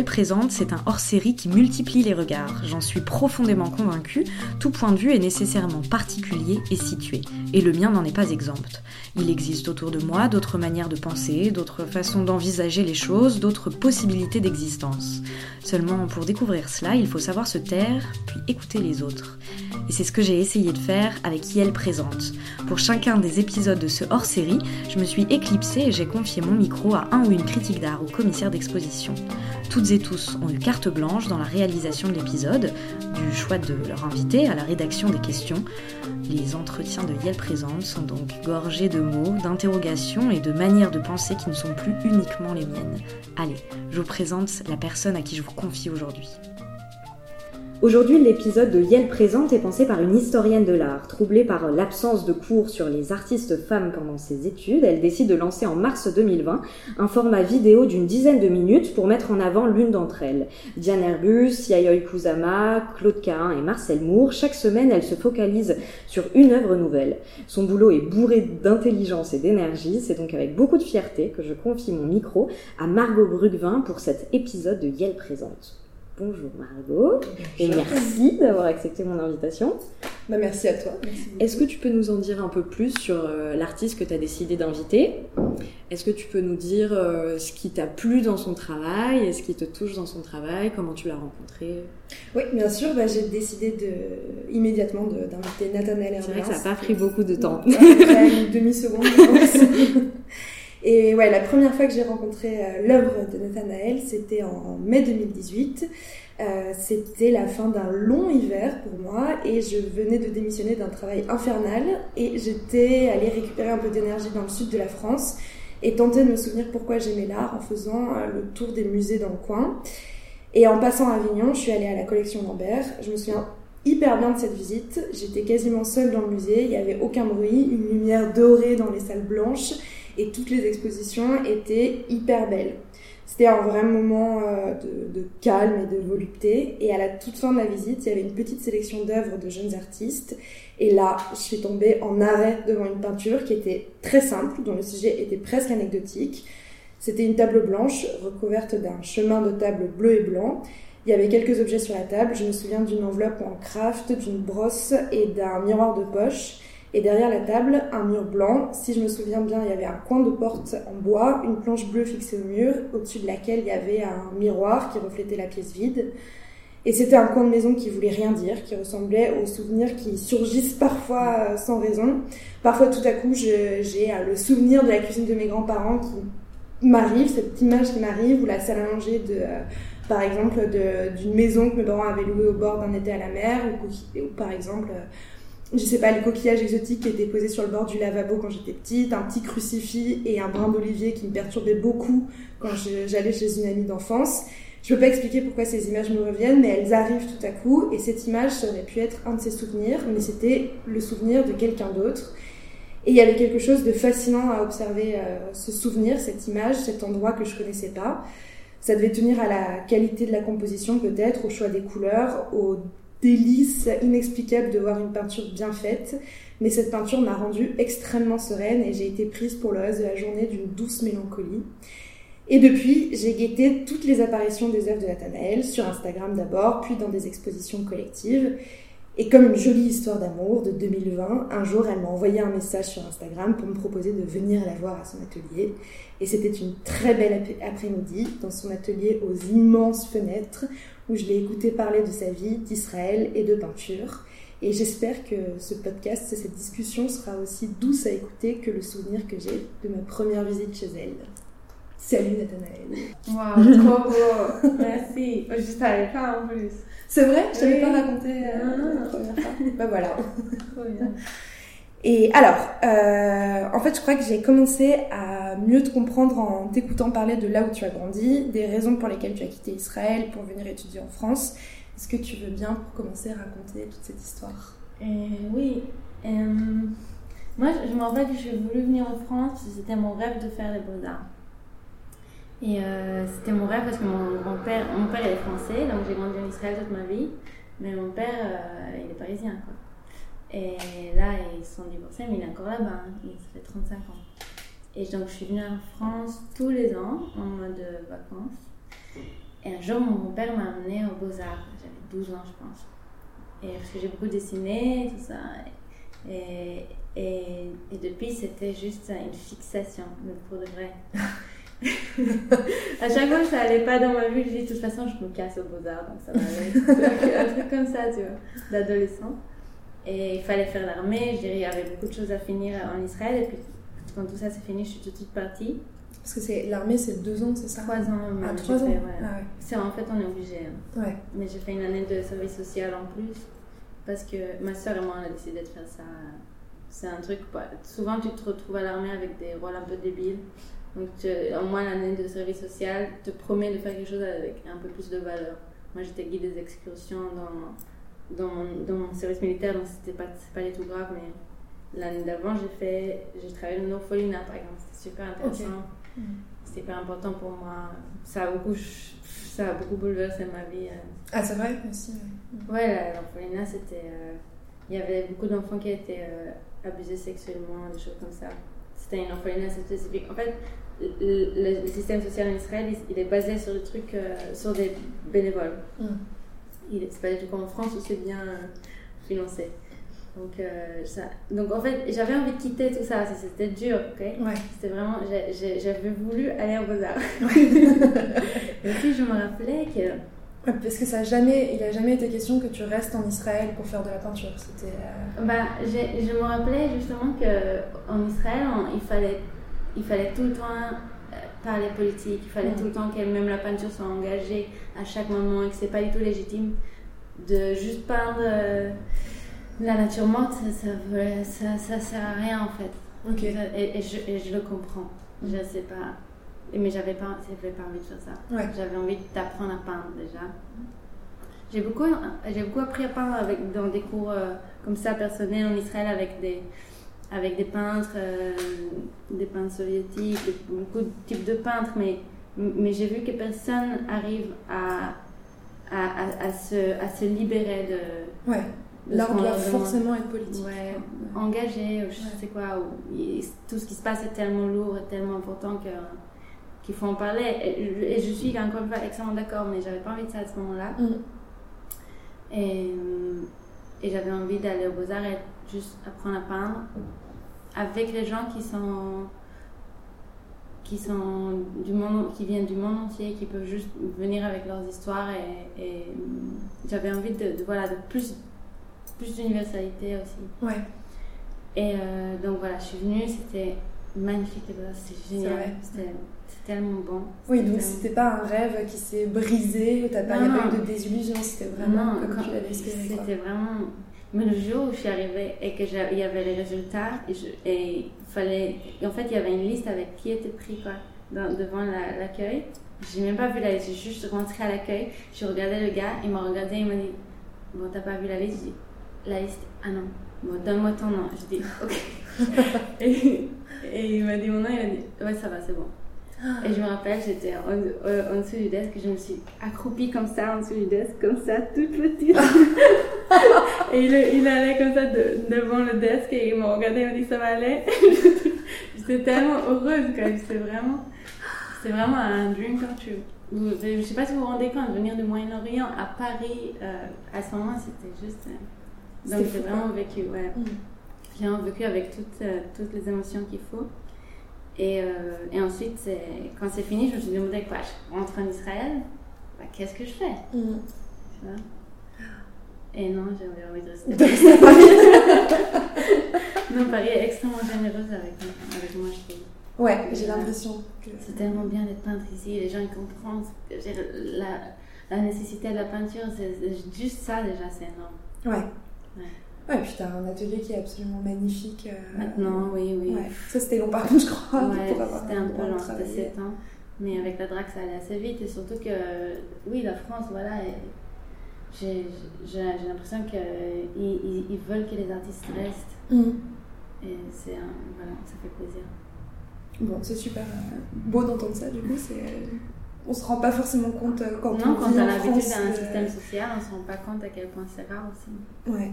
Présente, c'est un hors-série qui multiplie les regards. J'en suis profondément convaincue, tout point de vue est nécessairement particulier et situé. Et le mien n'en est pas exempt. Il existe autour de moi d'autres manières de penser, d'autres façons d'envisager les choses, d'autres possibilités d'existence. Seulement, pour découvrir cela, il faut savoir se taire, puis écouter les autres. Et c'est ce que j'ai essayé de faire avec Yel Présente. Pour chacun des épisodes de ce hors-série, je me suis éclipsée et j'ai confié mon micro à un ou une critique d'art ou commissaire d'exposition. Toutes et tous ont eu carte blanche dans la réalisation de l'épisode, du choix de leur invité à la rédaction des questions. Les entretiens de Yel Présente sont donc gorgés de mots, d'interrogations et de manières de penser qui ne sont plus uniquement les miennes. Allez, je vous présente la personne à qui je vous confie aujourd'hui. Aujourd'hui, l'épisode de Yel Présente est pensé par une historienne de l'art. Troublée par l'absence de cours sur les artistes femmes pendant ses études, elle décide de lancer en mars 2020 un format vidéo d'une dizaine de minutes pour mettre en avant l'une d'entre elles. Diane Herbus, Yayoi Kusama, Claude Cahin et Marcel Moore, chaque semaine, elle se focalise sur une œuvre nouvelle. Son boulot est bourré d'intelligence et d'énergie, c'est donc avec beaucoup de fierté que je confie mon micro à Margot Brugvin pour cet épisode de Yel Présente. Bonjour Margot, et merci d'avoir accepté mon invitation. Bah, merci à toi. Est-ce que tu peux nous en dire un peu plus sur euh, l'artiste que tu as décidé d'inviter? Est-ce que tu peux nous dire euh, ce qui t'a plu dans son travail et ce qui te touche dans son travail? Comment tu l'as rencontré? Oui, bien sûr. Bah, j'ai décidé de, immédiatement d'inviter Nathanaël C'est vrai que ça n'a pas pris beaucoup de temps. une demi-seconde, je pense. Et ouais, la première fois que j'ai rencontré euh, l'œuvre de Nathanaël, c'était en mai 2018. Euh, c'était la fin d'un long hiver pour moi et je venais de démissionner d'un travail infernal et j'étais allée récupérer un peu d'énergie dans le sud de la France et tenter de me souvenir pourquoi j'aimais l'art en faisant euh, le tour des musées dans le coin. Et en passant à Avignon, je suis allée à la collection Lambert. Je me souviens hyper bien de cette visite. J'étais quasiment seule dans le musée, il n'y avait aucun bruit, une lumière dorée dans les salles blanches et toutes les expositions étaient hyper belles. C'était un vrai moment euh, de, calme et de volupté. Et à la toute fin de la visite, il y avait une petite sélection d'œuvres de jeunes artistes. Et là, je suis tombée en arrêt devant une peinture qui était très simple, dont le sujet était presque anecdotique. C'était une table blanche recouverte d'un chemin de table bleu et blanc. Il y avait quelques objets sur la table. Je me souviens d'une enveloppe en craft, d'une brosse et d'un miroir de poche. Et derrière la table, un mur blanc. Si je me souviens bien, il y avait un coin de porte en bois, une planche bleue fixée au mur, au-dessus de laquelle il y avait un miroir qui reflétait la pièce vide. Et c'était un coin de maison qui voulait rien dire, qui ressemblait aux souvenirs qui surgissent parfois euh, sans raison. Parfois, tout à coup, j'ai euh, le souvenir de la cuisine de mes grands-parents qui m'arrive, cette image qui m'arrive, ou la salle à manger de, euh, par exemple, d'une maison que mes parents avaient louée au bord d'un été à la mer, ou, ou par exemple, je sais pas, les coquillages exotiques qui étaient posés sur le bord du lavabo quand j'étais petite, un petit crucifix et un brin d'olivier qui me perturbaient beaucoup quand j'allais chez une amie d'enfance. Je peux pas expliquer pourquoi ces images me reviennent, mais elles arrivent tout à coup, et cette image, ça aurait pu être un de ses souvenirs, mais c'était le souvenir de quelqu'un d'autre. Et il y avait quelque chose de fascinant à observer euh, ce souvenir, cette image, cet endroit que je connaissais pas. Ça devait tenir à la qualité de la composition peut-être, au choix des couleurs, au délice inexplicable de voir une peinture bien faite. Mais cette peinture m'a rendue extrêmement sereine et j'ai été prise pour le reste de la journée d'une douce mélancolie. Et depuis, j'ai guetté toutes les apparitions des œuvres de Nathanaël, sur Instagram d'abord, puis dans des expositions collectives. Et comme une jolie histoire d'amour de 2020, un jour elle m'a envoyé un message sur Instagram pour me proposer de venir la voir à son atelier. Et c'était une très belle après-midi dans son atelier aux immenses fenêtres où je l'ai écouté parler de sa vie, d'Israël et de peinture. Et j'espère que ce podcast, cette discussion sera aussi douce à écouter que le souvenir que j'ai de ma première visite chez elle. Salut Nathanaël. Waouh, trop beau. Merci. Je savais pas en plus. C'est vrai? Je t'avais pas raconté euh, la première fois. bah voilà. Trop bien. Et alors, euh, en fait, je crois que j'ai commencé à mieux te comprendre en t'écoutant parler de là où tu as grandi, des raisons pour lesquelles tu as quitté Israël pour venir étudier en France. Est-ce que tu veux bien, pour commencer, raconter toute cette histoire? Euh, Oui. Euh, moi, je me rappelle que j'ai voulu venir en France, c'était mon rêve de faire les beaux-arts. Et c'était mon rêve parce que mon grand-père, mon père est français, donc j'ai grandi en Israël toute ma vie, mais mon père, il est parisien, quoi. Et là, ils sont divorcés, mais il est encore là-bas. Hein. Ça fait 35 ans. Et donc, je suis venue en France tous les ans en mode vacances. Et un jour, mon père m'a amené aux Beaux-Arts. J'avais 12 ans, je pense. Et parce que j'ai beaucoup dessiné, tout ça. Et, et, et depuis, c'était juste une fixation, mais pour à chaque fois que ça allait pas dans ma vie, je dis de toute façon, je me casse aux Beaux-Arts, donc ça va aller. un truc comme ça, tu vois, d'adolescent. Et il fallait faire l'armée, je dirais, il y avait beaucoup de choses à finir en Israël. Et puis, quand tout ça s'est fini, je suis tout de suite partie. Parce que c'est l'armée, c'est deux ans, c'est ça? Trois ans. Ah, même, trois j'ai ans? ouais. Ah ouais. C'est en fait, on est obligé. hein. Ouais. Mais j'ai fait une année de service social en plus parce que ma soeur et moi on a décidé de faire ça. C'est un truc. bah, souvent tu te retrouves à l'armée avec des rôles un peu débiles. Donc tu- au moins l'année de service social te promet de faire quelque chose avec un peu plus de valeur. Moi j'étais guide des excursions dans, dans, mon, dans mon service militaire donc c'était pas, pas du tout grave mais l'année d'avant j'ai fait j'ai travaillé dans l'orphelinat par exemple c'était super intéressant. Mhm. C'était hyper important pour moi. Ça a beaucoup, ça a beaucoup bouleversé ma vie. euh. Ah, c'est vrai aussi. ouais. Ouais, la- l'orphelinat, c'était. euh, Il y avait beaucoup d'enfants qui étaient euh, abusés sexuellement, des choses comme ça. C'était une orphelinat spécifique. En fait, le, système social en Israël, il, il est basé sur des trucs, euh, sur des bénévoles. Mm. C'est pas du tout comme en France où c'est bien euh, financé. Donc, euh, ça, donc en fait, j'avais envie de quitter tout ça. C'était dur, ok? Ouais. c'était vraiment, j'avais voulu aller au Beaux-Arts. Et puis je me rappelais que, Ouais, Parce que ça a jamais, il a jamais été question que tu restes en Israël pour faire de la peinture. C'était. euh, bah, je me rappelais justement que en Israël, on- il fallait, il fallait tout le temps parler politique, il fallait tout le temps que même la peinture soit engagée à chaque moment et que c'est pas du tout légitime de juste peindre euh, la nature morte, ça, ça, veut- ça, ça sert à rien en fait. Ok. Et, et je, et je le comprends. Je sais pas. Mais j'avais pas, j'avais pas envie de faire ça. Ouais. J'avais envie d'apprendre à peindre déjà. J'ai beaucoup, j'ai beaucoup appris à peindre avec, dans des cours euh, comme ça personnels en Israël avec des, avec des peintres, euh, des peintres soviétiques, beaucoup de types de peintres, mais, mais j'ai vu que personne arrive à, à, à, à se, à se libérer de. Ouais. L'art doit forcément être politique. Ouais, Ouais. engagé, ou je Ouais. sais quoi, ou tout ce qui se passe est tellement lourd et tellement important que qu'il faut en parler. Et, je- et je suis encore une fois extrêmement d'accord, mais j'avais pas envie de ça à ce moment-là. Mm. Et, et j'avais envie d'aller aux Beaux-Arts et juste apprendre à peindre avec les gens qui sont qui sont du monde qui viennent du monde entier qui peuvent juste venir avec leurs histoires et, et, j'avais envie de, de- voilà de plus plus d'universalité aussi Ouais. et euh, donc voilà je suis venue c'était magnifique C'est génial c'était tellement bon Oui, donc C'était- pas un rêve qui s'est brisé, où t'as pas, Non, y a pas non. eu de désillusion, c'était vraiment Non, comme quand- tu l'avais espéré. C'était vraiment. Mais le jour où je suis arrivée et que il y avait les résultats, et, je- et fallait. en fait, il y avait une liste avec qui était pris quoi, dans- devant la- l'accueil. J'ai même pas vu la liste, j'ai juste rentré à l'accueil, je regardais le gars, il m'a regardé, il m'a dit Bon, t'as pas vu la liste J'ai dit La liste? Ah non, bon, donne-moi ton nom. J'ai dit Ok. et, et il m'a dit mon nom, il a dit Ouais, ça va, c'est bon. Et je me rappelle, j'étais en, en dessous du desk, je me suis accroupie comme ça en dessous du desk, comme ça, toute petite. et il, il allait comme ça de- devant le desk et il m'a regardé, il m'a dit ça va aller? J'étais tellement heureuse quand même, c'était vraiment, c'était vraiment un dream true. Vous- Je sais pas si vous vous rendez compte, venir du Moyen-Orient à Paris, euh, à ce moment, c'était juste. euh, donc j'ai vraiment vécu, ouais. Mm. J'ai vraiment vécu avec toutes, euh, toutes les émotions qu'il faut. Et, euh, et ensuite, quand c'est fini, je me suis demandé quoi, je rentre en Israël, bah, qu'est-ce que je fais? Mm. tu vois? Et non, j'avais envie de rester. non, Paris est extrêmement généreuse avec, avec moi, je trouve. Ouais, j'ai l'impression que. C'est tellement bien d'être peintre ici, les gens ils comprennent la, la nécessité de la peinture, c'est c'est juste ça déjà, c'est énorme. Ouais. Ouais. Ouais, puis t'as un atelier qui est absolument magnifique. euh, Maintenant, oui, oui. Ouais. Ça c'était long par contre, je crois. Ouais, c'était un peu long, c'était travailler. 7 ans. Mais avec la drague, ça allait assez vite. Et surtout que, oui, la France, voilà, j'ai l'impression qu'ils ils, ils veulent que les artistes restent. Mm. Et c'est un- voilà, ça fait plaisir. Bon, c'est super euh, beau d'entendre ça, du coup, c'est. euh, On se rend pas forcément compte quand non, on quand vit on a l'habitude d'un système social, on se rend pas compte à quel point c'est rare aussi. Ouais.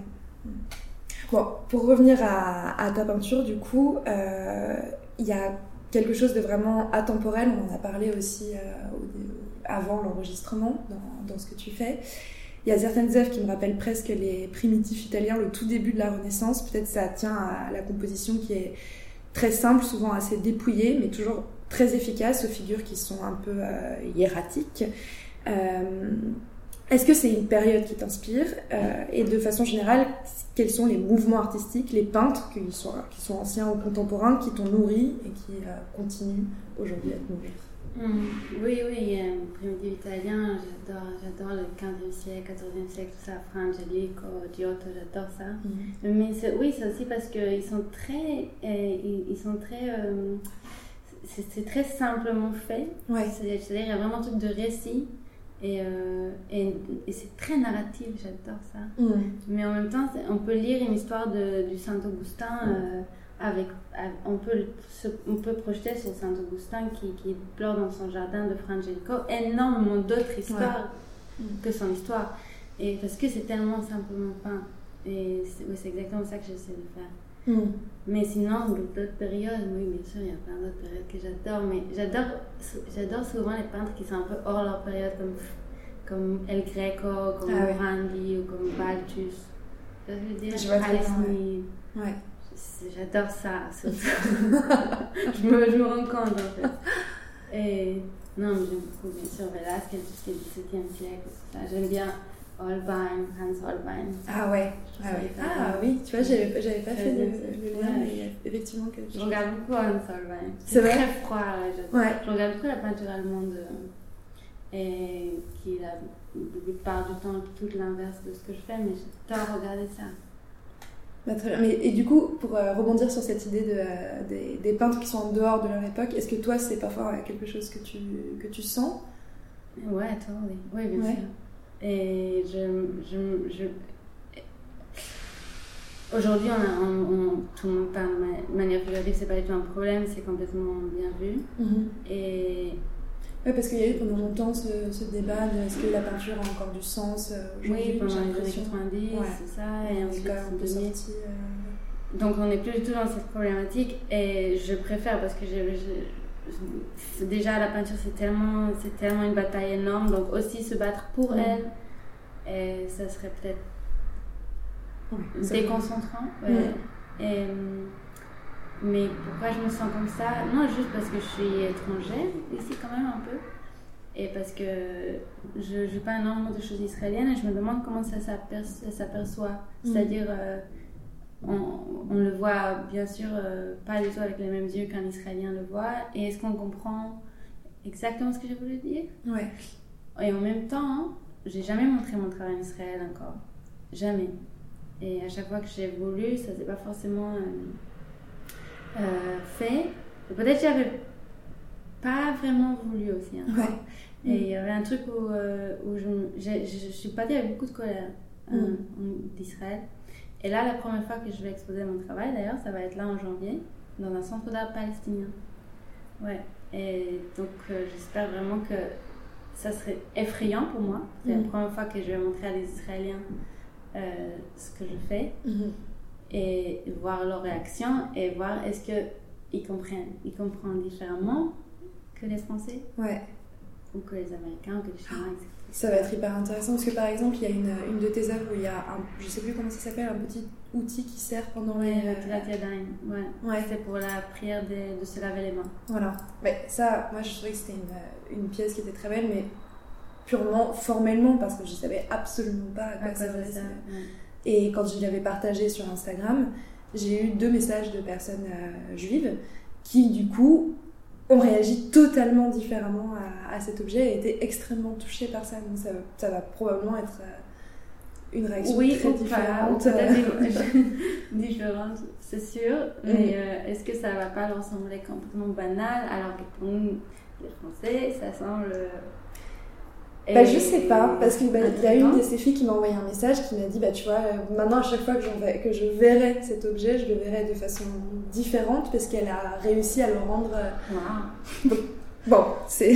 Bon, pour revenir à, ta peinture, du coup, euh, il y a quelque chose de vraiment atemporel. On en a parlé aussi euh, avant l'enregistrement dans, ce que tu fais. Il y a certaines œuvres qui me rappellent presque les primitifs italiens, le tout début de la Renaissance. Peut-être ça tient à la composition qui est très simple, souvent assez dépouillée, mais toujours très efficace, aux figures qui sont un peu euh, hiératiques. Est-ce que c'est une période qui t'inspire euh, Et de façon générale, quels sont les mouvements artistiques, les peintres, qu'ils soient, qui sont anciens ou contemporains, qui t'ont nourri et qui euh, continuent aujourd'hui à te nourrir? Hmm. Oui, oui, euh, primitif italien, j'adore, j'adore le 15e siècle, 14e siècle, tout ça, Fra Angelico, Giotto, j'adore ça. Hmm. Mais oui, c'est aussi parce qu'ils sont très. ils, sont très c'est, très simplement fait. Ouais. C'est-à-dire qu'il y a vraiment un truc de récit. Euh, et, et, c'est très narratif, j'adore ça. Mais en même temps, on peut lire une histoire de, du Saint-Augustin euh, avec, on, peut, on peut projeter sur Saint-Augustin qui, qui, pleure dans son jardin de Frangelico énormément d'autres histoires mm. que son histoire. Et parce que c'est tellement simplement peint. Et c'est exactement ça que j'essaie de faire. Mm. Mais sinon, d'autres périodes, oui, bien sûr, il y a plein d'autres périodes que j'adore. Mais j'adore, j'adore souvent les peintres qui sont un peu hors leur période, comme, comme El Greco, comme ah, Randy ou comme Balthus. Je veux dire, je ouais. J'adore ça, je, me, je me rends compte, en fait. Et non, j'aime beaucoup, bien sûr, Velasquez, tout ce qui est du XVIIe siècle. J'aime bien Holbein, Hans Holbein. Ah ouais, ah, ouais. ah oui, tu vois, j'avais, j'avais pas fait le, le lien, mais effectivement que je... regarde beaucoup Hans Holbein. C'est très froid, je, ouais. je regarde beaucoup la peinture allemande euh, et qui est la plupart du temps tout l'inverse de ce que je fais, mais j'adore regarder ça. Bah, très bien. Mais, et du coup, pour euh, rebondir sur cette idée de, euh, des, des, peintres qui sont en dehors de leur époque, est-ce que toi, c'est parfois quelque chose que tu, que tu sens? Ouais, toi, oui. Oui, bien sûr. Et je. je, je... Aujourd'hui, on, on, tout le monde parle de manière figurative, c'est pas du tout un problème, c'est complètement bien vu. Mhm. Et. Oui, parce qu'il y a eu pendant longtemps ce, ce débat de est-ce que la peinture a encore du sens euh, Oui, pendant les années 90, c'est ça, et ensuite en sorti, euh... Donc on n'est plus du tout dans cette problématique, et je préfère parce que j'ai déjà la peinture c'est tellement c'est tellement une bataille énorme. Donc aussi se battre pour elle et ça serait peut-être déconcentrant et, mais pourquoi je me sens comme ça? Non juste parce que je suis étrangère ici quand même un peu. Et parce que je joue pas énormément de choses israéliennes et je me demande comment ça s'aperçoit. Mm. c'est-à-dire euh, on, le voit bien sûr euh, pas du tout avec les mêmes yeux qu'un Israélien le voit. Et est-ce qu'on comprend exactement ce que j'ai voulu dire? Ouais. Et en même temps, j'ai jamais montré mon travail en Israël encore. Jamais. Et à chaque fois que j'ai voulu, ça s'est pas forcément euh, euh, fait. Peut-être j'avais pas vraiment voulu aussi. Ouais. Et il y avait un truc où, où je, je, je, suis partie avec beaucoup de colère mm. d'Israël. Et là, la première fois que je vais exposer mon travail, d'ailleurs, ça va être là en janvier, dans un centre d'art palestinien. Ouais. Et donc, euh, j'espère vraiment que ça serait effrayant pour moi. C'est la mm. première fois que je vais montrer à des Israéliens euh, ce que je fais. Mm-hmm. Et voir leur réaction et voir est-ce qu'ils comprennent. Ils comprennent différemment que les Français. Ouais. Ou que les Américains, ou que les Chinois, etc. Ça va être hyper intéressant parce que par exemple, il y a une, une de tes œuvres où il y a un, je sais plus comment ça s'appelle, un petit outil qui sert pendant les. Ouais, ouais. C'est pour la prière de, de, se laver les mains. Voilà. Mais ça, moi je trouvais que c'était une, une, pièce qui était très belle, mais purement formellement parce que je savais absolument pas à quoi, ça faisait. Et quand je l'avais partagé sur Instagram, j'ai eu deux messages de personnes euh, juives qui du coup on réagit totalement différemment à, cet objet et été extrêmement touché par ça. Donc ça, ça va probablement être euh, une réaction oui, très différente. différente, c'est sûr. Mais mm. euh, est-ce que ça va pas leur sembler complètement banal alors que pour nous, les Français, ça semble bah, je sais pas, parce qu'il bah, y a une de ces filles qui m'a envoyé un message qui m'a dit Bah, tu vois, euh, maintenant à chaque fois que, que je verrai cet objet, je le verrai de façon différente parce qu'elle a réussi à le rendre. Euh, bon, c'est.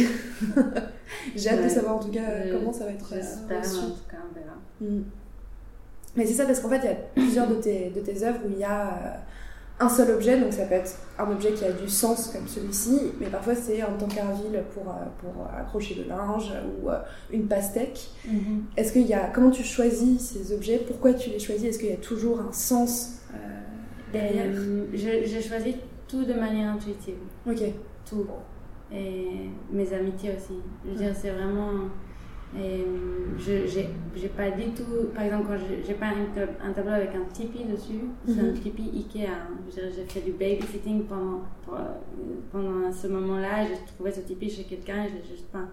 J'ai hâte de savoir en tout cas comment ça va être euh, J'espère, en tout cas, on verra. Mm. Mais c'est ça, parce qu'en fait, il y a plusieurs de tes, de tes œuvres où il y a un seul objet, donc ça peut être un objet qui a du sens comme celui-ci, mais parfois c'est un tankerville pour, euh, pour accrocher le linge ou euh, une pastèque. Mhm. Est-ce qu'il y a, comment tu choisis ces objets? Pourquoi tu les choisis? Est-ce qu'il y a toujours un sens euh, derrière? Euh, J'ai choisi tout de manière intuitive. Ok. tout. Et mes amitiés aussi. Je veux dire, c'est vraiment. Et je j'ai j'ai pas du tout. Par exemple, quand j'ai- pas un, tab- un tableau avec un tipi dessus, c'est un Mhm. tipi Ikea. hein. J'ai fait du babysitting pendant, pendant ce moment-là. J'ai trouvé ce tipi chez quelqu'un et je l'ai juste peint.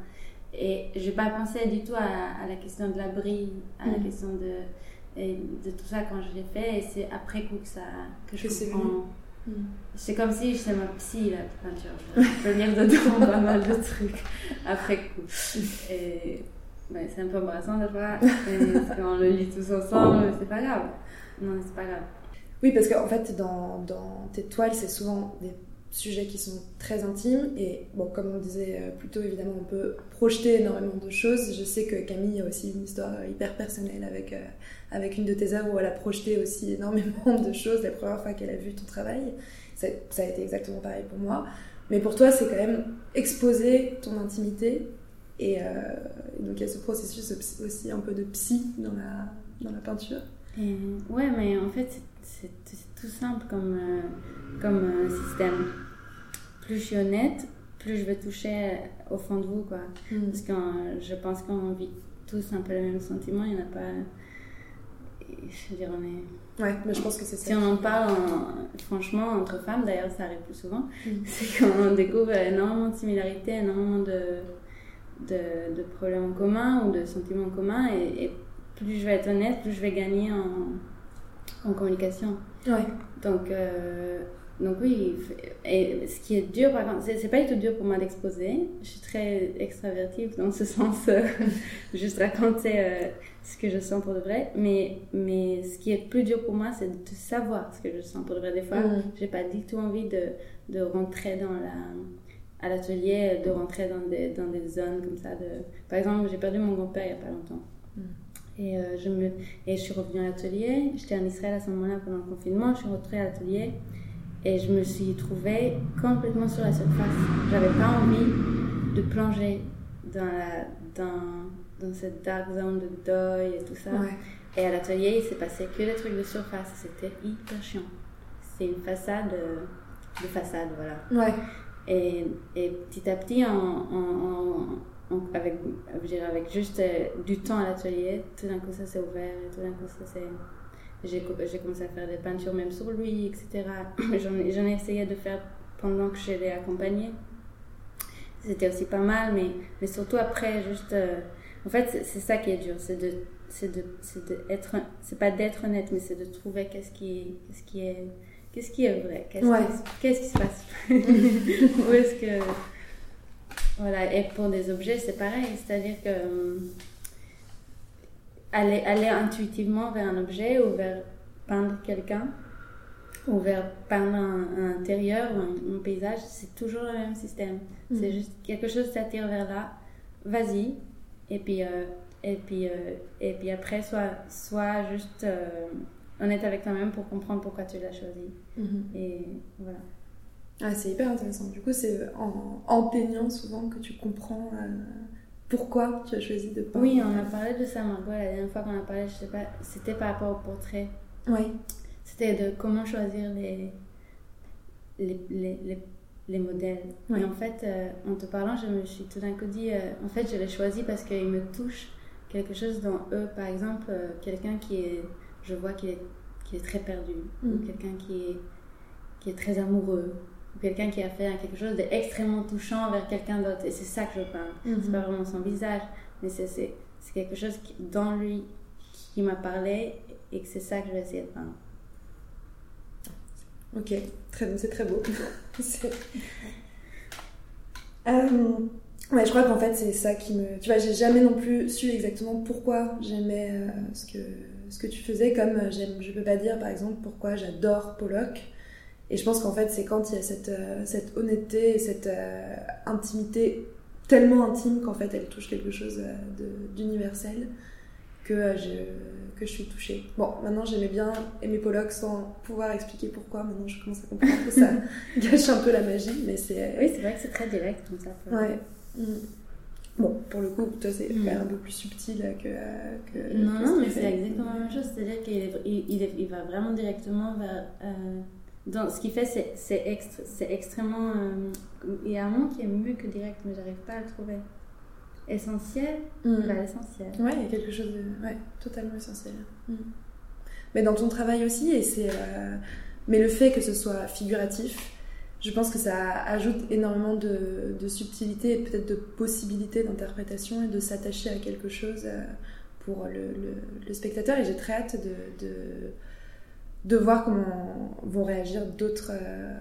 Et j'ai pas pensé du tout à, à la question de l'abri, à la Mhm. question de, et de tout ça quand je l'ai fait. Et c'est après coup que, ça, que je Que c'est comprends. C'est comme si c'est ma psy, la peinture. Je peux lire dedans pas mal de trucs après coup. Et c'est un peu embarrassant des fois. Et quand on le lit tous ensemble, c'est pas grave. Non, c'est pas grave. Oui, parce qu'en fait, dans, dans tes toiles, c'est souvent des sujets qui sont très intimes. Et bon, comme on disait euh, plus tôt, évidemment, on peut projeter énormément de choses. Je sais que Camille a aussi une histoire hyper personnelle avec, euh, avec une de tes œuvres où elle a projeté aussi énormément de choses la première fois qu'elle a vu ton travail. Ça, ça a été exactement pareil pour moi. Mais pour toi, c'est quand même exposer ton intimité. Et, euh, et donc, il y a ce processus aussi un peu de psy dans la, dans la peinture. Et, ouais, mais en fait, c'est- tout simple comme, euh, comme euh, système. Plus je suis honnête, plus je vais toucher au fond de vous, quoi. Parce que je pense qu'on vit tous un peu les mêmes sentiments. Il n'y en a pas. Je veux dire, on est. Ouais, mais je pense que c'est ça. Si on en parle, en- franchement, entre femmes, d'ailleurs, ça arrive plus souvent, Mm. c'est qu'on découvre énormément de similarités, énormément de, de, de problèmes en commun ou de sentiments en commun. Et, et plus je vais être honnête, plus je vais gagner en, en communication. Ouais. Donc, euh, donc oui, et ce qui est dur, par contre, c'est pas du tout dur pour moi d'exposer. Je suis très extravertie dans ce sens, euh, juste raconter euh, ce que je sens pour de vrai. Mais, mais ce qui est plus dur pour moi, c'est de savoir ce que je sens pour de vrai. Des fois, Mm. j'ai pas du tout envie de, de rentrer dans la à l'atelier, de rentrer dans des, dans des zones comme ça. De... Par exemple, j'ai perdu mon grand-père il y a pas longtemps. Mm. Et, euh, je me... et je suis revenue à l'atelier. J'étais en Israël à ce moment-là pendant le confinement. Je suis rentrée à l'atelier et je me suis trouvée complètement sur la surface. J'avais pas envie de plonger dans, la... dans... dans cette dark zone de deuil et tout ça. Ouais. Et à l'atelier, il s'est passé que des trucs de surface. C'était hyper chiant. C'est une façade euh, de façade, voilà. Ouais. Et, et petit à petit, en- en- avec, je dire, avec juste euh, du temps à l'atelier, tout d'un coup ça s'est ouvert, tout d'un coup ça s'est... J'ai co- j'ai commencé à faire des peintures même sur lui, etc. J'en ai- essayé de faire pendant que je l'ai accompagné. C'était aussi pas mal, mais, mais surtout après, juste... euh, en fait, c'est- ça qui est dur, c'est de... C'est de, de être, c'est pas d'être honnête, mais c'est de trouver qu'est-ce qui, qu'est-ce qui est, qu'est-ce qui est vrai, qu'est-ce, Ouais. qui, se passe? Où est-ce que. Voilà, et pour des objets, c'est pareil. C'est-à-dire que. hum, aller, aller intuitivement vers un objet ou vers peindre quelqu'un, ou vers peindre un, un intérieur ou un, un paysage, c'est toujours le même système. C'est Mhm. juste quelque chose t'attire vers là, vas-y. Et puis, euh, et puis, euh, et puis après, sois, sois juste euh, honnête avec toi-même pour comprendre pourquoi tu l'as choisi. Mhm. Et voilà. Ah, c'est hyper intéressant. Du coup, c'est en, en peignant souvent que tu comprends euh, pourquoi tu as choisi de peindre. Oui, on a parlé de ça, Margot, la dernière fois qu'on a parlé, je sais pas, c'était par rapport au portrait. Oui. C'était de comment choisir les, les, les, les, les modèles. Et en fait, euh, en te parlant, je me suis tout d'un coup dit, euh, en fait, je les choisis parce qu'ils me touchent quelque chose dans eux. Par exemple, quelqu'un qui est, je vois qu'il est, très perdu, ou Mhm. quelqu'un qui est, qui est très amoureux, ou quelqu'un qui a fait quelque chose d'extrêmement touchant vers quelqu'un d'autre. Et c'est ça que je peins. Mhm. C'est pas vraiment son visage, mais c'est, quelque chose qui, dans lui qui m'a parlé et que c'est ça que je vais essayer de peindre. Ok, très c'est très beau. Euh, ouais, je crois qu'en fait, c'est ça qui me. Tu vois, j'ai jamais non plus su exactement pourquoi j'aimais euh, ce, que, ce que tu faisais, comme euh, j'aime, je peux pas dire par exemple pourquoi j'adore Pollock. Et je pense qu'en fait, c'est quand il y a cette, euh, cette honnêteté et cette euh, intimité tellement intime qu'en fait, elle touche quelque chose d'universel. que je, que je suis touchée. Bon, maintenant j'aimais bien aimer Pollock sans pouvoir expliquer pourquoi. Maintenant je commence à comprendre que ça gâche un peu la magie, mais c'est. Oui, c'est vrai que c'est très direct comme ça. Ouais. Bon, pour le coup, toi c'est mm. un peu plus subtil que. que non, non, mais c'est exactement la même chose. C'est-à-dire qu'il il, il, va vraiment directement vers. Euh, dans, ce qu'il fait, c'est extra, extrêmement. Euh, il y a un mot qui est mieux que direct, mais j'arrive pas à le trouver essentiel mm. essentiel. Ouais, il y a quelque chose de ouais, totalement essentiel. Mm. Mais dans ton travail aussi, et c'est, euh, mais le fait que ce soit figuratif, je pense que ça ajoute énormément de, de subtilité et peut-être de possibilités d'interprétation et de s'attacher à quelque chose euh, pour le, le, le spectateur. Et j'ai très hâte de, de, de, voir comment vont réagir d'autres, euh,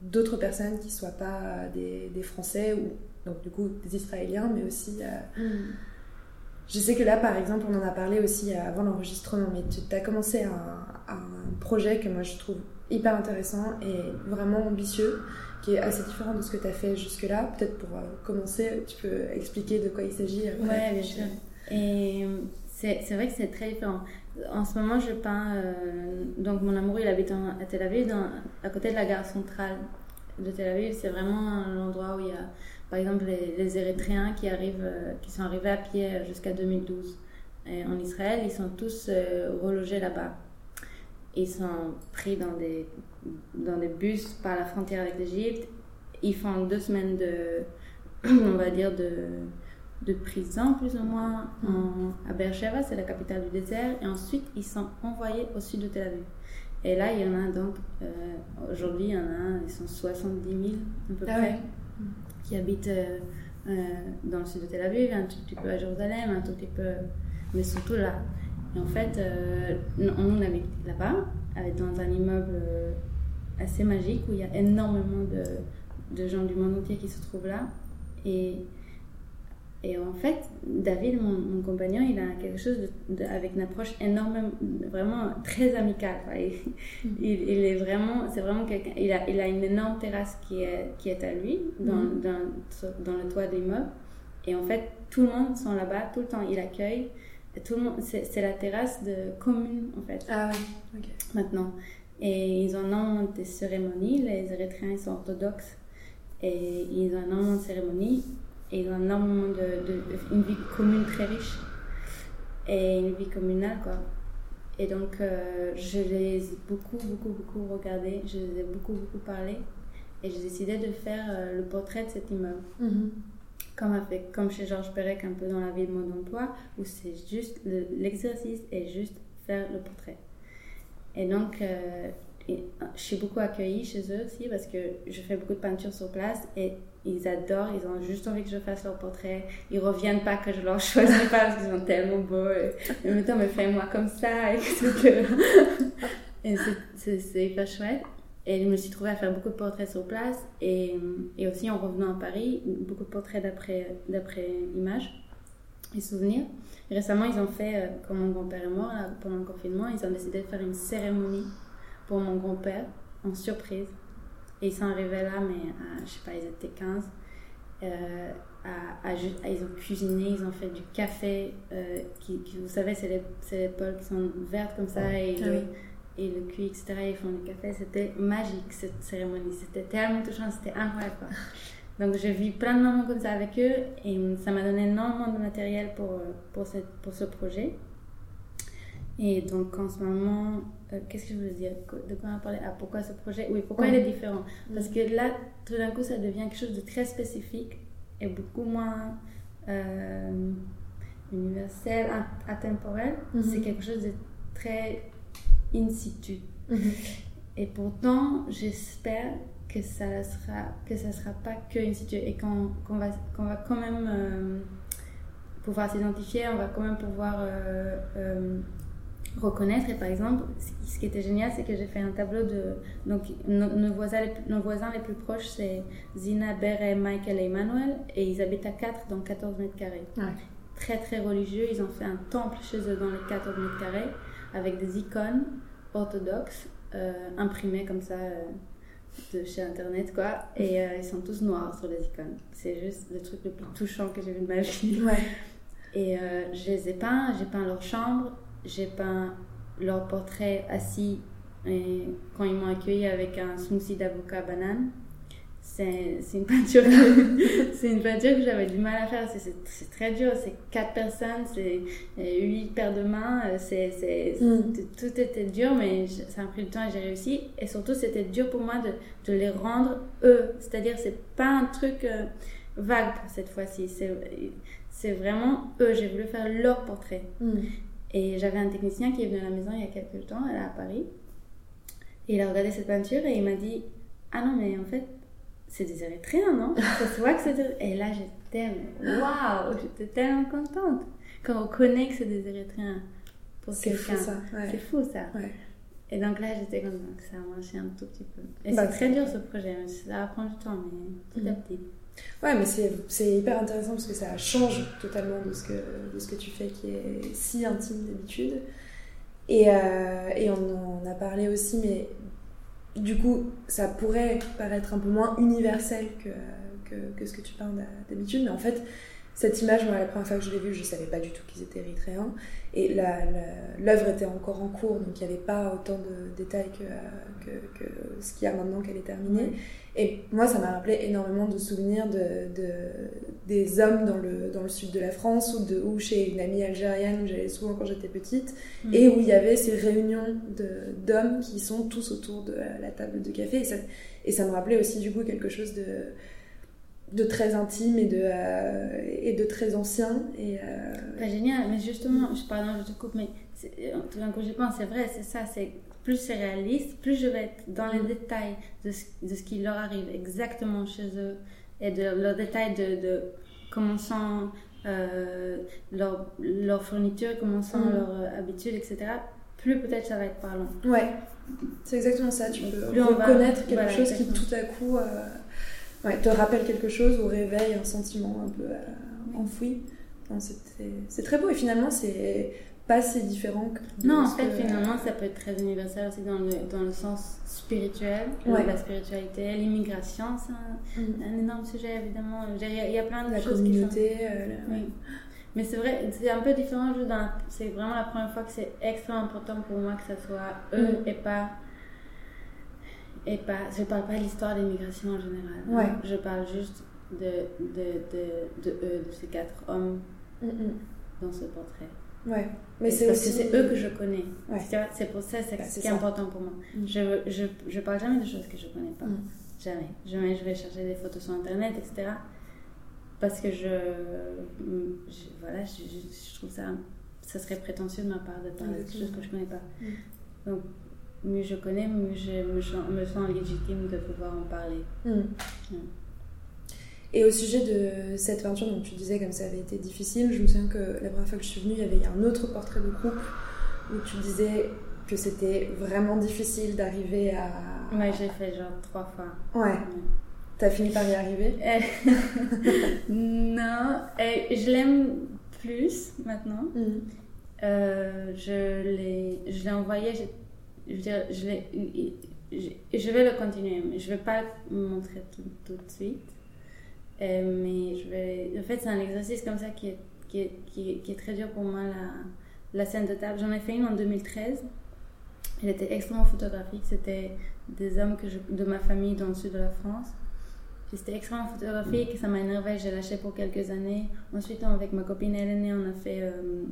d'autres personnes qui ne soient pas des, des Français ou donc du coup des Israéliens, mais aussi. Euh, mm. Je sais que là, par exemple, on en a parlé aussi avant l'enregistrement, mais tu as commencé un, un, projet que moi je trouve hyper intéressant et vraiment ambitieux, qui est assez différent de ce que tu as fait jusque-là. Peut-être pour euh, commencer, tu peux expliquer de quoi il s'agit. Ouais, bien sûr. Et euh, c'est vrai que c'est très différent. En ce moment, je peins. donc, mon amour, il habite à Tel Aviv, dans, à côté de la gare centrale de Tel Aviv. C'est vraiment l'endroit où il y a par exemple, les, Érythréens qui, arrivent, euh, qui sont arrivés à pied jusqu'à 2012 en Israël, ils sont tous euh, relogés là-bas. Ils sont pris dans des, dans des bus par la frontière avec l'Égypte. Ils font deux semaines de, on va dire, de, de prison, plus ou moins, à Beersheba, c'est la capitale du désert. Et ensuite, ils sont envoyés au sud de Tel Aviv. Et là, il y en a donc, euh, aujourd'hui, il y en a, ils sont 70 000 à peu ah près qui habitent euh, euh, dans le sud de Tel Aviv, un tout petit peu à Jérusalem, un tout petit peu, mais surtout là. Et en fait, euh, on habite là-bas, dans un immeuble assez magique où il y a énormément de, de gens du monde entier qui se trouvent là. Et et en fait, David, mon, compagnon, il a quelque chose de, avec une approche énormément, vraiment très amicale. Mm. Il, il, est vraiment, c'est vraiment quelqu'un, il a, il a une énorme terrasse qui est, qui est à lui, dans, mm. dans, dans le toit de l'immeuble. Et en fait, tout le monde sont là-bas, tout le temps, il accueille. Tout le monde, c'est, la terrasse de commune, en fait. Ah ouais, ok. Maintenant. Et ils en ont des cérémonies, les Érythréens sont orthodoxes. Et ils en ont des cérémonies et ils ont énormément de, de, une vie commune très riche et une vie communale quoi. Et donc euh, je les ai beaucoup beaucoup beaucoup regardés, je les ai beaucoup beaucoup parlé et j'ai décidé de faire euh, le portrait de cet immeuble. Mm-hmm. Comme, avec, comme chez Georges Perec, un peu dans la vie de mon emploi, où c'est juste l'exercice est juste faire le portrait. Et donc, euh, je suis beaucoup accueillie chez eux aussi parce que je fais beaucoup de peinture sur place et ils adorent, ils ont juste envie que je fasse leur portrait. Ils reviennent pas que je leur choisis pas parce qu'ils sont tellement beaux. Et en même temps, mais fais-moi comme ça et et c'est hyper chouette. Et je me suis trouvée à faire beaucoup de portraits sur place et, et aussi en revenant à Paris, beaucoup de portraits d'après images et souvenirs. récemment, ils ont fait, euh, quand mon grand-père est mort, pendant le confinement, ils ont décidé de faire une cérémonie pour mon grand-père en surprise. Et ils sont arrivés là, mais à, je sais pas, ils étaient 15. Euh, à, ils ont cuisiné, ils ont fait du café, euh, qui, vous savez, c'est les, les qui sont vertes comme ça, et, ah le, et le cuit, etc. Ils font du café. C'était magique cette cérémonie, c'était tellement touchant, c'était incroyable. Donc j'ai vu plein de moments comme ça avec eux, et ça m'a donné énormément de matériel pour, pour, cette, pour ce projet. Et donc en ce moment, euh, qu'est-ce que je voulais dire? De quoi on a parlé? Ah, pourquoi ce projet? Oui, pourquoi il est différent? Parce que là, tout d'un coup, ça devient quelque chose de très spécifique et beaucoup moins euh, universel, intemporel. Mhm. C'est quelque chose de très in situ. Mhm. Et pourtant, j'espère que ça sera que ça sera pas que in situ et qu'on va, qu'on va quand même euh, pouvoir s'identifier, on va quand même pouvoir reconnaître. Et par exemple, ce qui était génial, c'est que j'ai fait un tableau de. Donc, nos, voisins, les, nos voisins les plus proches, c'est Zina, Ber Michael et Emmanuel. Et ils habitent à 4 dans 14 mètres carrés. Très, très religieux. Ils ont fait un temple chez eux dans les 14 mètres carrés avec des icônes orthodoxes euh, imprimées comme ça. Euh, de chez internet quoi. Et euh, ils sont tous noirs sur les icônes. C'est juste le truc le plus touchant que j'ai vu de ma vie. Ouais. Et euh, je les ai peints, j'ai peint leur chambre, j'ai peint leur portrait assis. Et quand ils m'ont accueilli avec un smoothie d'avocat banane. C'est une peinture, c'est une peinture que j'avais du mal à faire. C'est- très dur. C'est quatre personnes, c'est euh, huit paires de mains. euh, C'est Mm. tout était dur, mais ça a pris du temps et j'ai réussi. Et surtout, c'était dur pour moi de, de les rendre eux. C'est-à-dire, c'est pas un truc euh, vague pour cette fois-ci. C'est c'est vraiment eux. J'ai voulu faire leur portrait. Mm. Et j'avais un technicien qui est venu à la maison il y a quelques temps, est à Paris. Et il a regardé cette peinture et il m'a dit Ah non, mais en fait, c'est des Érythréens, non? Ça se voit que c'est des... Et là, j'étais, waouh, j'étais tellement contente quand on connaît que c'est des Érythréens pour C'est fou quelqu'un. ça. Ouais. C'est fou ça. Ouais. Et donc là, j'étais contente que ça a marché un tout petit peu. Et Bah, c'est très dur ce projet, mais ça va prendre du temps, mais petit à Mhm. petit. Ouais, mais c'est c'est hyper intéressant parce que ça change totalement de ce que, de ce que tu fais qui est si intime d'habitude. Et, euh, et on en a parlé aussi, mais du coup, ça pourrait paraître un peu moins universel que, que, ce que tu parles d'habitude, mais en fait, cette image, moi, la première fois que je l'ai vue, je savais pas du tout qu'ils étaient érythréens. Et l'œuvre était encore en cours, donc il n'y avait pas autant de détails que, que, que ce qu'il y a maintenant qu'elle est terminée. Et moi, ça m'a rappelé énormément de souvenirs de, de- des hommes dans le, dans le sud de la France ou, de, ou chez une amie algérienne où j'allais souvent quand j'étais petite Mm. et où il y avait ces réunions d'hommes qui sont tous autour de la table de café. Et ça, et ça me rappelait aussi du coup quelque chose de, de très intime et de, euh, et de très ancien. Et, euh, génial, mais justement, je, pardon, je te coupe, mais c'est- euh, tout d'un coup j'y pense, c'est vrai, c'est ça, c'est plus c'est réaliste, plus je vais être dans les Mm. détails de ce, de ce qui leur arrive exactement chez eux et de leurs détails de, de comment sont euh, leur, leur fourniture, comment sont Mm. leurs habitudes, etc. Plus peut-être ça va être parlant. Ouais, c'est exactement ça. Tu peux on va- reconnaître quelque voilà, chose qui tout à coup ouais, te rappelle quelque chose ou réveille un sentiment un peu euh, enfoui. C'était- C'est très beau et finalement c'est pas si différent que. Non, en fait, que- finalement, ça peut être très universel aussi dans le, dans le sens spirituel, Ouais. la spiritualité, l'immigration, c'est un, Mm. un énorme sujet, évidemment. Il y, a- il y a plein de la choses qui sont... euh, la- Oui. Mais c'est vrai, c'est un peu différent. C'est vraiment la première fois que c'est extrêmement important pour moi que ça soit eux Mm. et pas. Et pas. Je parle pas de l'histoire de l'immigration en général. hein. Je parle juste de, de, de, de eux, de ces quatre hommes Mm, mm. dans ce portrait. Ouais, mais c'est parce aussi. que c'est eux que je connais. Ouais. C'est pour ça, c'est Bah, ce c'est qui est ça. important pour moi. Mm. Je, je, je parle jamais de choses que je connais pas. Jamais. Jamais je vais chercher des photos sur internet, etc. Parce que je. je- voilà, je, trouve ça. Ça serait prétentieux de ma part de parler de choses que je connais pas. Donc, mieux je connais, mieux je me sens, me sens légitime de pouvoir en parler. Mm. Mm. Et au sujet de cette peinture, donc tu disais comme ça avait été difficile, je me souviens que la première fois que je suis venue, il y avait un autre portrait de groupe où tu disais que c'était vraiment difficile d'arriver à. Ouais, j'ai fait genre trois fois. Ouais. T'as fini par y arriver? Euh, non, euh, je l'aime plus maintenant. Mm. Euh, je l'ai je l'ai envoyé, je, veux dire, je, vais le continuer, mais je vais pas le montrer tout, de suite. Euh, mais je vais, en fait, c'est un exercice comme ça qui est, très dur pour moi, la, scène de table. J'en ai fait une en 2013. Elle était extrêmement photographique. C'était des hommes de ma famille dans le sud de la France. C'était extrêmement photographique ça m'a énervé. J'ai lâché pour quelques années. Ensuite, avec ma copine Hélène, on a fait, euh,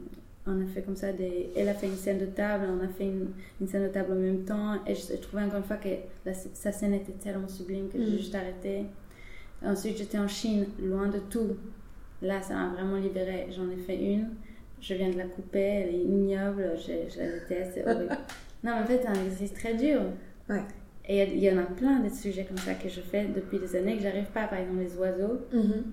on a fait comme ça des. Elle a fait une scène de table, on a fait une, une scène de table en même temps. Et je, je trouvais encore une fois que la- sa scène était tellement sublime que Mm. j'ai juste arrêté. Ensuite, j'étais en Chine, loin de tout. Là, ça m'a vraiment libérée. J'en ai fait une. Je viens de la couper, elle est ignoble, je, je la déteste, c'est horrible. non, mais en fait, c'est un exercice très dur. Ouais. Et il y, en a plein de sujets comme ça que je fais depuis des années que j'arrive pas. Par exemple, les oiseaux. Mhm.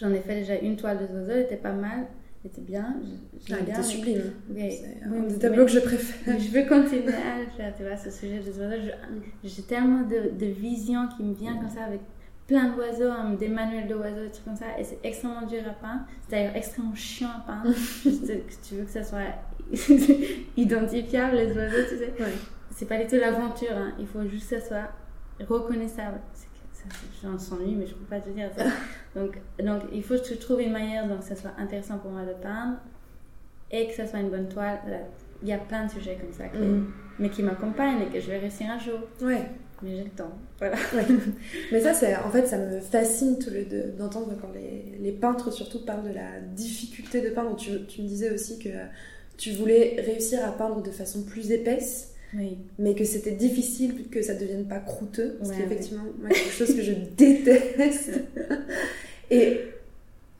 J'en ai fait déjà une toile des oiseaux, elle était pas mal, était bien. je- je Ah, il était sublime. Oui, C'est un des tableaux que je préfère. je veux continuer à le faire, tu vois, ce sujet des oiseaux. J'ai tellement de, de visions qui me viennent comme ça avec plein d'oiseaux, hein, des manuels d'oiseaux, des trucs comme ça, et c'est extrêmement dur à peindre. C'est d'ailleurs extrêmement chiant à peindre. Juste que tu veux que ça soit identifiable, les oiseaux, tu sais. Ouais. C'est pas du tout l'aventure, hein. il faut juste que ça soit reconnaissable. J'en s'ennuie, mais je peux pas te dire ça. donc, donc, il faut que je trouve une manière donc que ça soit intéressant pour moi de peindre et que ça soit une bonne toile. Il y a plein de sujets comme ça, Mhm. mais qui m'accompagnent et que je vais réussir un jour. Ouais. Mais j'ai le temps. Voilà. Ouais. Mais ça, c'est, en fait, ça me fascine tous les deux d'entendre quand les, les peintres surtout parlent de la difficulté de peindre. Tu, tu me disais aussi que tu voulais réussir à peindre de façon plus épaisse, Oui. mais que c'était difficile que ça devienne pas croûteux. Parce Ouais, qu'effectivement, c'est quelque chose que je déteste. Et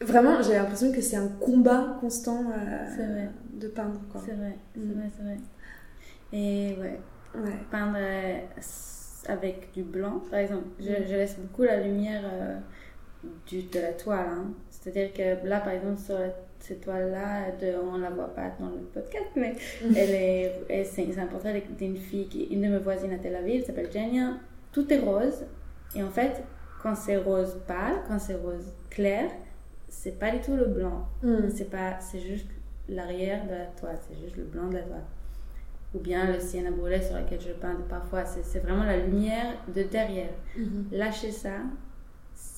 vraiment, j'ai l'impression que c'est un combat constant euh, vrai. de peindre. C'est vrai, c'est Mm. vrai, c'est vrai. Et ouais, Ouais. peindre euh, avec du blanc, par exemple. Je, je laisse beaucoup la lumière euh, du, de la toile. hein. C'est-à-dire que là, par exemple, sur la- cette toile-là, on la voit pas dans le podcast, mais elle est, c'est un portrait d'une fille, qui, une de mes voisines à Tel Aviv, elle s'appelle Jania. Tout est rose. Et en fait, quand c'est rose pâle, quand c'est rose clair, c'est pas du tout le blanc. Mm. C'est pas, c'est juste l'arrière de la toile, c'est juste le blanc de la toile. Ou bien le sienna brûlé sur lequel je peins parfois, c'est vraiment la lumière de derrière. Mhm. Lâcher ça,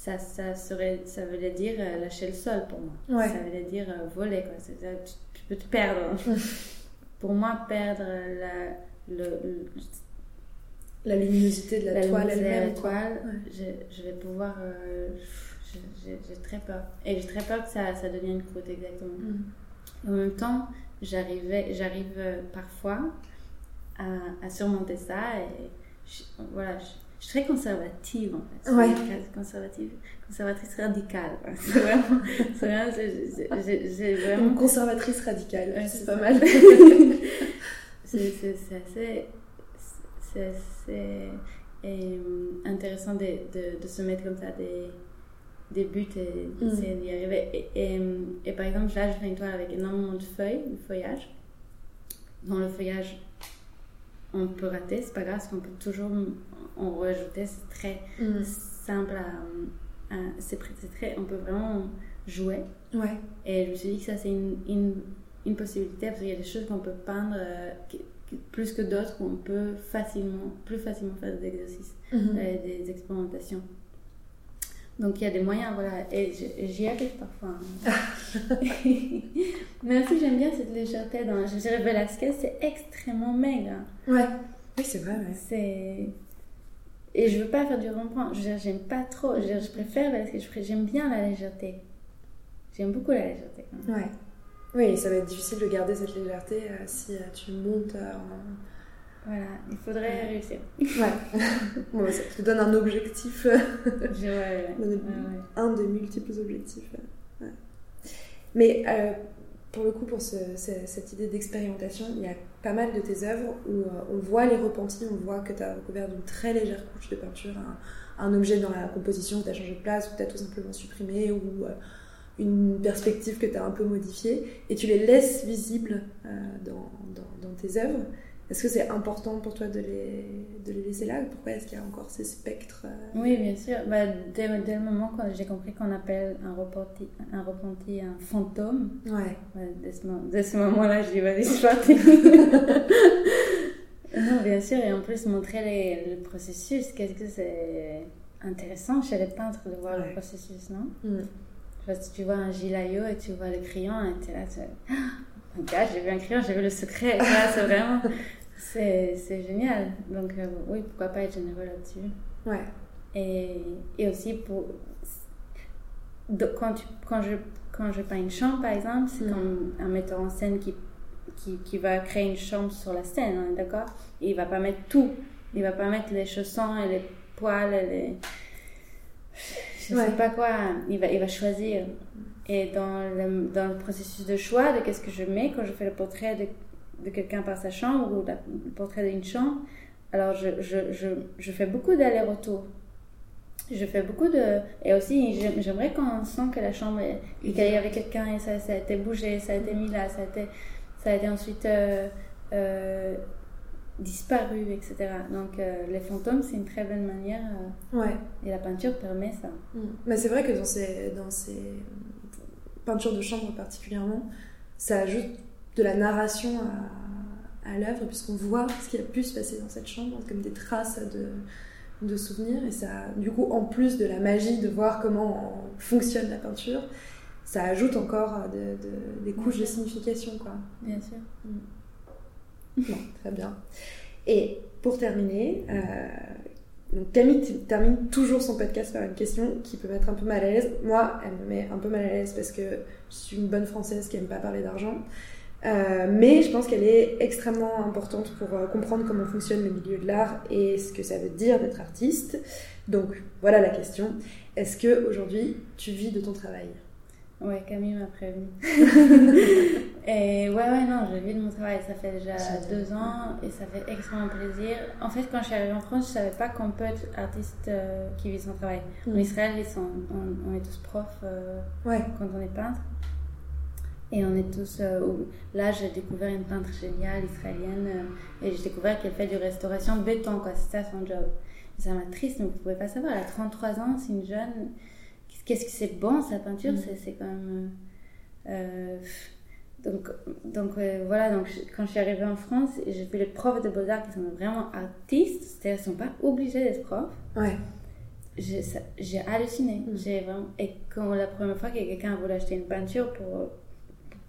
ça, ça, serait, ça veut dire euh, lâcher le sol pour moi. Ouais. Ça veut dire euh, voler, quoi. Ça, tu, tu peux te perdre. pour moi, perdre la, le, le- La luminosité de la, la toile la elle-même. toile, Ouais. je, je vais pouvoir. euh, j'ai très peur. Et j'ai très peur que ça, ça devienne une croûte, exactement. Mm. En même temps, j'arrive euh, parfois à, à surmonter ça et je, voilà, je, je suis très conservative en fait. Ouais. Conservative, conservatrice radicale. quoi. C'est vraiment, c'est vraiment, j'ai- j'ai Une vraiment. conservatrice radicale, Ouais, c'est pas ça. mal. C'est assez, c'est assez euh, intéressant de, de, de se mettre comme ça des, des buts et Mm. d'y arriver. Et, et, et par exemple, là, je fais une toile avec énormément de feuilles, de feuillage. Dans le feuillage, on peut rater, c'est pas grave, parce qu'on peut toujours en rajouter, c'est très Mm. simple à. à- c'est très, on peut vraiment jouer. Ouais. Et je me suis dit que ça, c'est une, une, une possibilité parce qu'il y a des choses qu'on peut peindre euh, plus que d'autres où on peut facilement, plus facilement faire des exercices, Mhm. euh, des expérimentations. Donc il y a des moyens, voilà, et j'y arrive parfois. hein. Mais aussi j'aime bien cette légèreté dans, je dirais Velasquez, c'est extrêmement maigre. hein. Ouais. Oui, c'est vrai, ouais. C'est... Et je veux pas faire du rond-point, je veux dire, j'aime pas trop, je, veux dire, je préfère je pré- j'aime bien la légèreté. J'aime beaucoup la légèreté. Ouais. Oui, ça va être difficile de garder cette légèreté euh, si euh, tu montes euh, en... Voilà, il faudrait réussir. Ouais. bon, ça te donne un objectif, ouais, un des multiples objectifs. Mais euh, pour le coup, pour ce- ce- cette idée d'expérimentation, il y a pas mal de tes œuvres où euh, on voit les repentis, on voit que tu as recouvert d'une très légère couche de peinture un, objet dans la composition que tu as changé de place ou tu as tout simplement supprimé ou euh, une perspective que tu as un peu modifiée et tu les laisses visibles euh, dans tes œuvres. Est-ce que c'est important pour toi de les, de les laisser là Pourquoi est-ce qu'il y a encore ces spectres euh, Oui, bien sûr. Bah, dès, dès le moment quand j'ai compris qu'on appelle un repenti, un repenti un fantôme, Ouais. ouais, dès ce, dès ce moment-là, je dis vas-y, c'est parti. non, bien sûr, et en plus montrer les- le processus, qu'est-ce que c'est intéressant chez les peintres de voir Ouais. le processus, non? Mm. Parce que tu vois un gilayo et tu vois le crayon et tu es là, tu Ah, j'ai vu un crayon, j'ai vu le secret. Et là, c'est vraiment, c'est génial. Donc euh, oui, pourquoi pas être généreux là-dessus. Ouais. Et, et aussi pour quand, tu, quand, je, quand je peins une chambre par exemple, c'est Mm. comme un metteur en scène qui, qui, qui va créer une chambre sur la scène, on est d'accord? Et il va pas mettre tout. Il va pas mettre les chaussons et les poils et les. Je Ouais. sais pas quoi. Il va, il va choisir. Et dans le, dans le processus de choix de qu'est-ce que je mets quand je fais le portrait de, de quelqu'un par sa chambre ou la- le portrait d'une chambre, alors je, je, je, je fais beaucoup d'allers-retours. Je fais beaucoup de. Et aussi, j'aime- j'aimerais qu'on sent que la chambre, est- qu'il y avait quelqu'un et ça, ça a été bougé, ça a été mis là, ça a été, ça a été ensuite euh, euh, disparu, etc. Donc, euh, les fantômes, c'est une très bonne manière. Ouais. et la peinture permet ça. Mm. Mais c'est vrai que dans ces, dans ces peintures de chambre particulièrement, ça ajoute de la narration à, à l'œuvre, puisqu'on voit ce qui a pu se passer dans cette chambre, comme des traces de, de souvenirs et ça, du coup, en plus de la magie de voir comment fonctionne la peinture, ça ajoute encore de, des couches de signification, quoi. Bien sûr. Bon, très bien. Et pour terminer, euh, Camille termine toujours son podcast par une question qui peut mettre un peu mal à l'aise. Moi, elle me met un peu mal à l'aise parce que je suis une bonne française qui aime pas parler d'argent. Euh, mais je pense qu'elle est extrêmement importante pour euh, comprendre comment fonctionne le milieu de l'art et ce que ça veut dire d'être artiste. Donc voilà la question. Est-ce que aujourd'hui tu vis de ton travail? Ouais, Camille m'a prévenu. et ouais, ouais, non, je vis de mon travail. Ça fait déjà deux ans et ça fait extrêmement plaisir. En fait, quand je suis arrivée en France, je savais pas qu'on peut être artiste euh, qui vit son travail. En mm. Israël, ils sont, on, est tous profs ouais. quand on est peintre. Et on est tous. Euh, là, j'ai découvert une peintre géniale, israélienne, euh, et j'ai découvert qu'elle fait du restauration béton, quoi. C'est ça son job. ça m'a triste, mais vous pouvez pas savoir. Elle a 33 ans, c'est une jeune. Qu'est-ce que c'est bon, sa peinture? Mm. C'est quand même. Euh, donc, donc voilà, donc quand je suis arrivée en France, j'ai fait les profs de beaux-arts qui sont vraiment artistes, c'est-à-dire qu'ils ne sont pas obligés d'être profs. Ouais. J'ai halluciné. Mm. J'ai vraiment... Et quand la première fois que quelqu'un a voulu acheter une peinture pour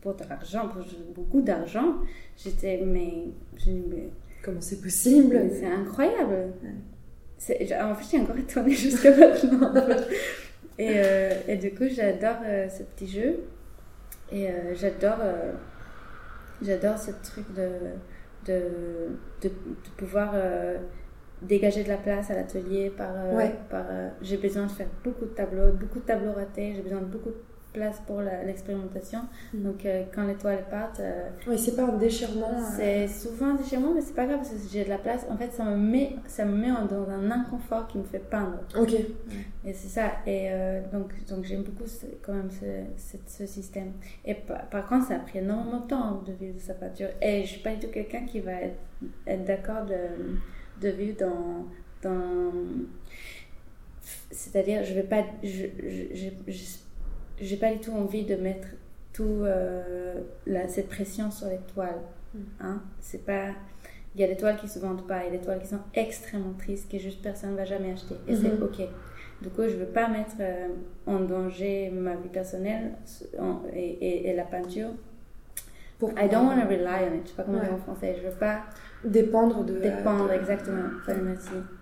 pour de l'argent, pour beaucoup d'argent. J'étais, mais, mais Comment c'est possible? C'est incroyable. En fait, j'ai encore étonnée jusqu'à maintenant. et, euh, et, du coup, j'adore euh, ce petit jeu. Et euh, j'adore, j'adore ce truc de, de, de, pouvoir dégager de la place à l'atelier par, par j'ai besoin de faire beaucoup de tableaux, beaucoup de tableaux ratés, j'ai besoin de beaucoup de place pour l'expérimentation. Mm. Donc, euh, quand les toiles partent. Euh, oui, c'est pas un déchirement. Euh. C'est souvent un déchirement, mais c'est pas grave parce que j'ai de la place. En fait, ça me met, ça me met dans un inconfort qui me fait peindre. Ok. Et c'est ça. Et donc, donc j'aime beaucoup quand même ce, ce, système. Et par, contre, ça a pris énormément de temps de vivre de sa peinture. Et je suis pas du tout quelqu'un qui va être, être d'accord de, de vivre dans. dans c'est-à-dire, je vais pas. je, je, je j'ai pas du tout envie de mettre tout euh, cette pression sur les toiles. Mm. Hein? C'est pas. Il y a des toiles qui se vendent pas, il y a des toiles qui sont extrêmement tristes que juste personne ne va jamais acheter. Et c'est mm-hmm. ok. Du coup, je veux pas mettre euh, en danger ma vie personnelle et, et, la peinture. Pour I don't want to rely on it. Je sais pas comment dire en français. Je veux pas dépendre de. Dépendre, exactement.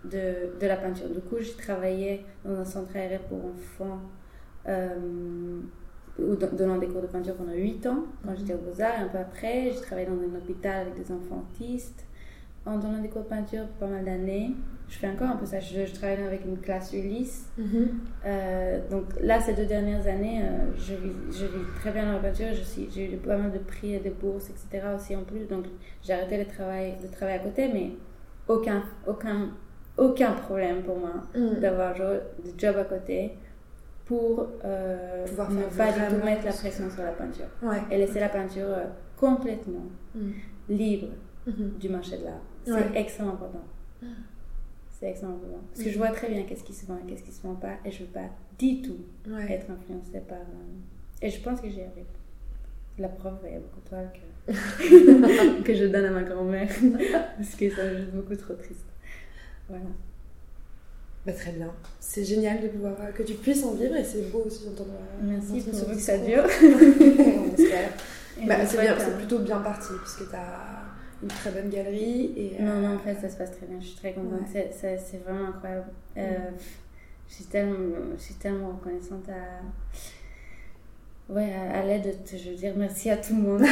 De, de la peinture. Du coup, j'ai travaillé dans un centre aéré pour enfants euh, donnant des cours de peinture pendant 8 ans, quand j'étais au Beaux-Arts. Un peu après, j'ai travaillé dans un hôpital avec des enfants autistes en donnant des cours de peinture pas mal d'années. Je fais encore un peu ça. Je, travaille avec une classe Ulysse. Mhm. Euh, donc là, ces deux dernières années, euh, je, vis, je vis très bien dans la peinture. J'ai eu pas mal de prix et de bourses, etc. aussi en plus. Donc j'ai arrêté le travail, le travail à côté, mais aucun, aucun, aucun problème pour moi mhm. d'avoir des job à côté pour euh, Pouvoir ne pas du tout mettre la pression sur la peinture. Et laisser la peinture euh, complètement mm. libre mm-hmm. du marché de l'art. C'est extrêmement important. Mm. C'est extrêmement important. Parce que je vois très bien qu'est-ce qui se vend et qu'est-ce qui se vend pas. Et je veux pas du tout être influencée par... Euh, et je pense que j'y arrive. La preuve, il y a beaucoup de toiles que, que je donne à ma grand-mère. parce que ça me beaucoup trop triste. Voilà. Bah, très bien. C'est génial de pouvoir que tu puisses en vivre et c'est beau aussi d'entendre. Merci pour que ça dure. bah, c'est bien, c'est plutôt bien parti puisque tu as une très bonne galerie. Et, Non, non, en fait, ça se passe très bien. Je suis très contente. C'est, c'est, vraiment incroyable. Euh, je, suis tellement, je suis tellement reconnaissante à. Ouais, à, l'aide, je veux dire merci à tout le monde.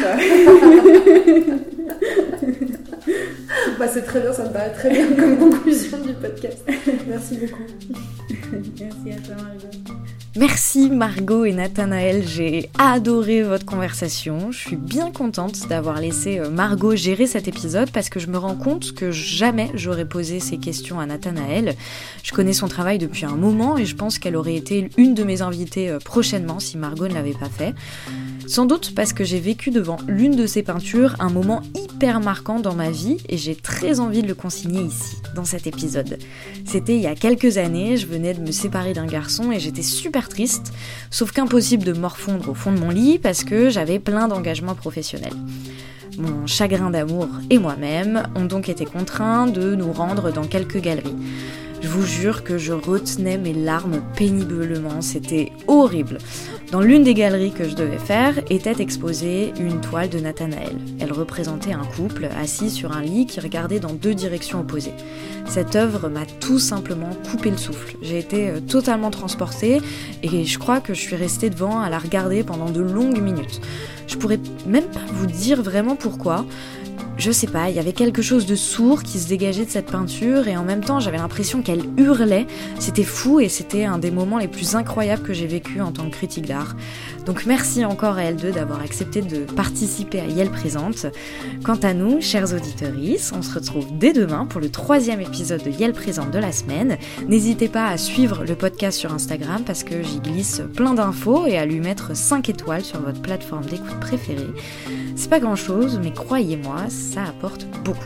bah, c'est très bien, ça me paraît très bien comme conclusion du podcast. Merci beaucoup. Merci à toi, Margot. Merci Margot et Nathanaël, j'ai adoré votre conversation. Je suis bien contente d'avoir laissé euh, Margot gérer cet épisode parce que je me rends compte que jamais j'aurais posé ces questions à Nathanaël. Je connais son travail depuis un moment et je pense qu'elle aurait été une de mes invitées euh, prochainement si Margot ne l'avait pas fait. Sans doute parce que j'ai vécu devant l'une de ses peintures un moment hyper marquant dans ma vie et j'ai très envie de le consigner ici, dans cet épisode. C'était il y a quelques années, je venais de me séparer d'un garçon et j'étais super triste, sauf qu'impossible de morfondre au fond de mon lit parce que j'avais plein d'engagements professionnels. Mon chagrin d'amour et moi-même ont donc été contraints de nous rendre dans quelques galeries. Je vous jure que je retenais mes larmes péniblement, c'était horrible. Dans l'une des galeries que je devais faire était exposée une toile de Nathanaël. Elle représentait un couple assis sur un lit qui regardait dans deux directions opposées. Cette œuvre m'a tout simplement coupé le souffle. J'ai été euh, totalement transportée et je crois que je suis restée devant à la regarder pendant de longues minutes. Je pourrais même pas vous dire vraiment pourquoi je sais pas, il y avait quelque chose de sourd qui se dégageait de cette peinture et en même temps j'avais l'impression qu'elle hurlait. C'était fou et c'était un des moments les plus incroyables que j'ai vécu en tant que critique d'art. Donc merci encore à L2 d'avoir accepté de participer à Yel Présente. Quant à nous, chers auditeurs, on se retrouve dès demain pour le troisième épisode de Yel Présente de la semaine. N'hésitez pas à suivre le podcast sur Instagram parce que j'y glisse plein d'infos et à lui mettre 5 étoiles sur votre plateforme d'écoute préférée. C'est pas grand chose, mais croyez-moi, ça apporte beaucoup.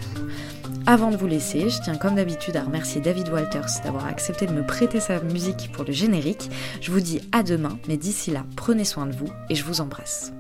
Avant de vous laisser, je tiens comme d'habitude à remercier David Walters d'avoir accepté de me prêter sa musique pour le générique. Je vous dis à demain, mais d'ici là, prenez soin de vous et je vous embrasse.